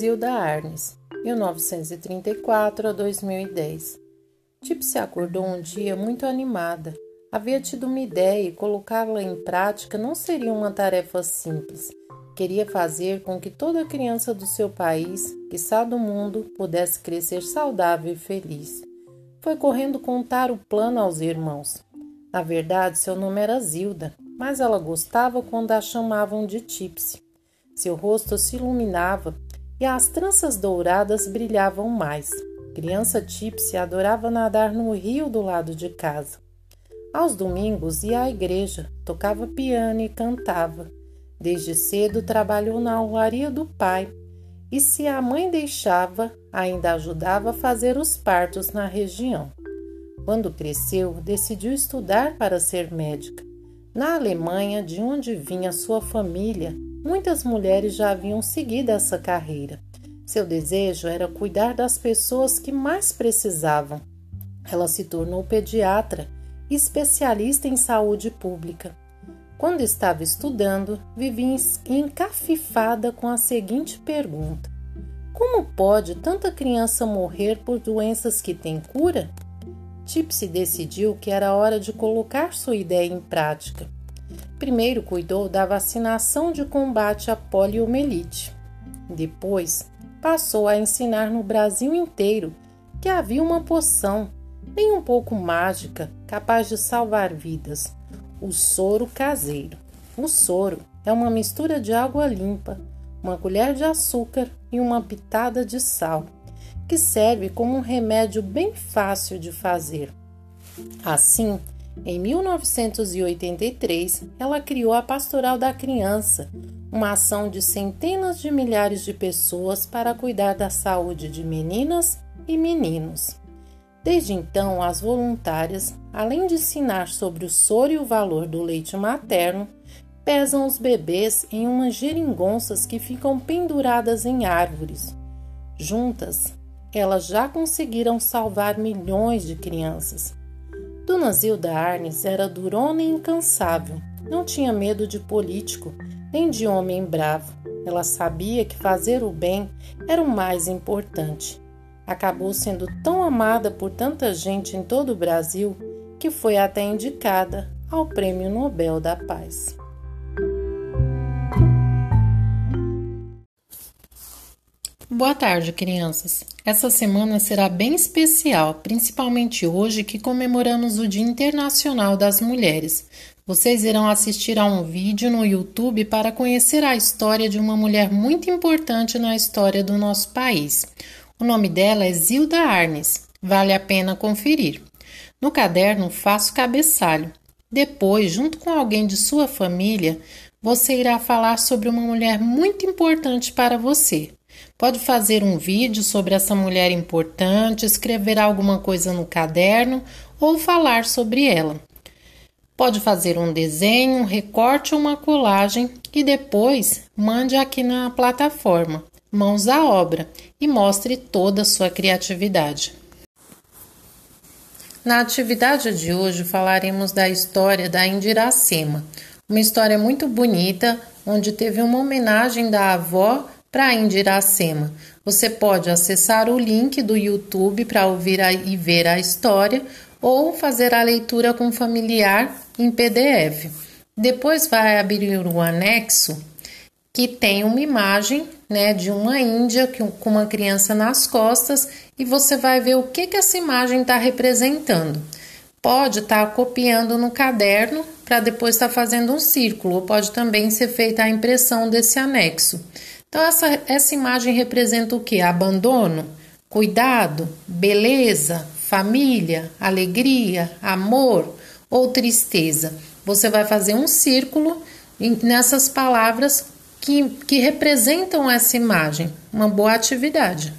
Zilda Arnes, 1934 a 2010. Tip se acordou um dia muito animada. Havia tido uma ideia e colocá-la em prática não seria uma tarefa simples. Queria fazer com que toda criança do seu país, que quiçá do mundo, pudesse crescer saudável e feliz. Foi correndo contar o plano aos irmãos. Na verdade, seu nome era Zilda, mas ela gostava quando a chamavam de Tipsy. Seu rosto se iluminava e as tranças douradas brilhavam mais. Criança Tipsy adorava nadar no rio do lado de casa. Aos domingos ia à igreja, tocava piano e cantava. Desde cedo trabalhou na olaria do pai e, se a mãe deixava, ainda ajudava a fazer os partos na região. Quando cresceu, decidiu estudar para ser médica. Na Alemanha, de onde vinha sua família, muitas mulheres já haviam seguido essa carreira. Seu desejo era cuidar das pessoas que mais precisavam. Ela se tornou pediatra especialista em saúde pública. Quando estava estudando, vivia encafifada com a seguinte pergunta: Como pode tanta criança morrer por doenças que têm cura? Tipsy decidiu que era hora de colocar sua ideia em prática. Primeiro cuidou da vacinação de combate à poliomielite. Depois, passou a ensinar no Brasil inteiro que havia uma poção, nem um pouco mágica, capaz de salvar vidas: o soro caseiro. O soro é uma mistura de água limpa, uma colher de açúcar e uma pitada de sal que serve como um remédio bem fácil de fazer. Assim, em 1983, ela criou a Pastoral da Criança, uma ação de centenas de milhares de pessoas para cuidar da saúde de meninas e meninos. Desde então, as voluntárias, além de ensinar sobre o soro e o valor do leite materno, pesam os bebês em umas geringonças que ficam penduradas em árvores. Juntas, elas já conseguiram salvar milhões de crianças. Dona Zilda Arnes era durona e incansável. Não tinha medo de político, nem de homem bravo. Ela sabia que fazer o bem era o mais importante. Acabou sendo tão amada por tanta gente em todo o Brasil que foi até indicada ao Prêmio Nobel da Paz. Boa tarde, crianças. Essa semana será bem especial, principalmente hoje que comemoramos o Dia Internacional das Mulheres. Vocês irão assistir a um vídeo no YouTube para conhecer a história de uma mulher muito importante na história do nosso país. O nome dela é Zilda Arnes. Vale a pena conferir. No caderno, faço cabeçalho. Depois, junto com alguém de sua família, você irá falar sobre uma mulher muito importante para você. Pode fazer um vídeo sobre essa mulher importante, escrever alguma coisa no caderno ou falar sobre ela. Pode fazer um desenho, um recorte ou uma colagem e depois mande aqui na plataforma Mãos à Obra e mostre toda a sua criatividade. Na atividade de hoje falaremos da história da Indiracema, uma história muito bonita onde teve uma homenagem da avó para Indiracema. Você pode acessar o link do YouTube para ouvir e ver a história ou fazer a leitura com familiar em PDF. Depois vai abrir o anexo que tem uma imagem né, de uma índia com uma criança nas costas e você vai ver o que, que essa imagem está representando. Pode estar tá copiando no caderno para depois estar tá fazendo um círculo, ou pode também ser feita a impressão desse anexo. Então, essa, essa imagem representa o que? Abandono, cuidado, beleza, família, alegria, amor ou tristeza. Você vai fazer um círculo nessas palavras que, que representam essa imagem. Uma boa atividade.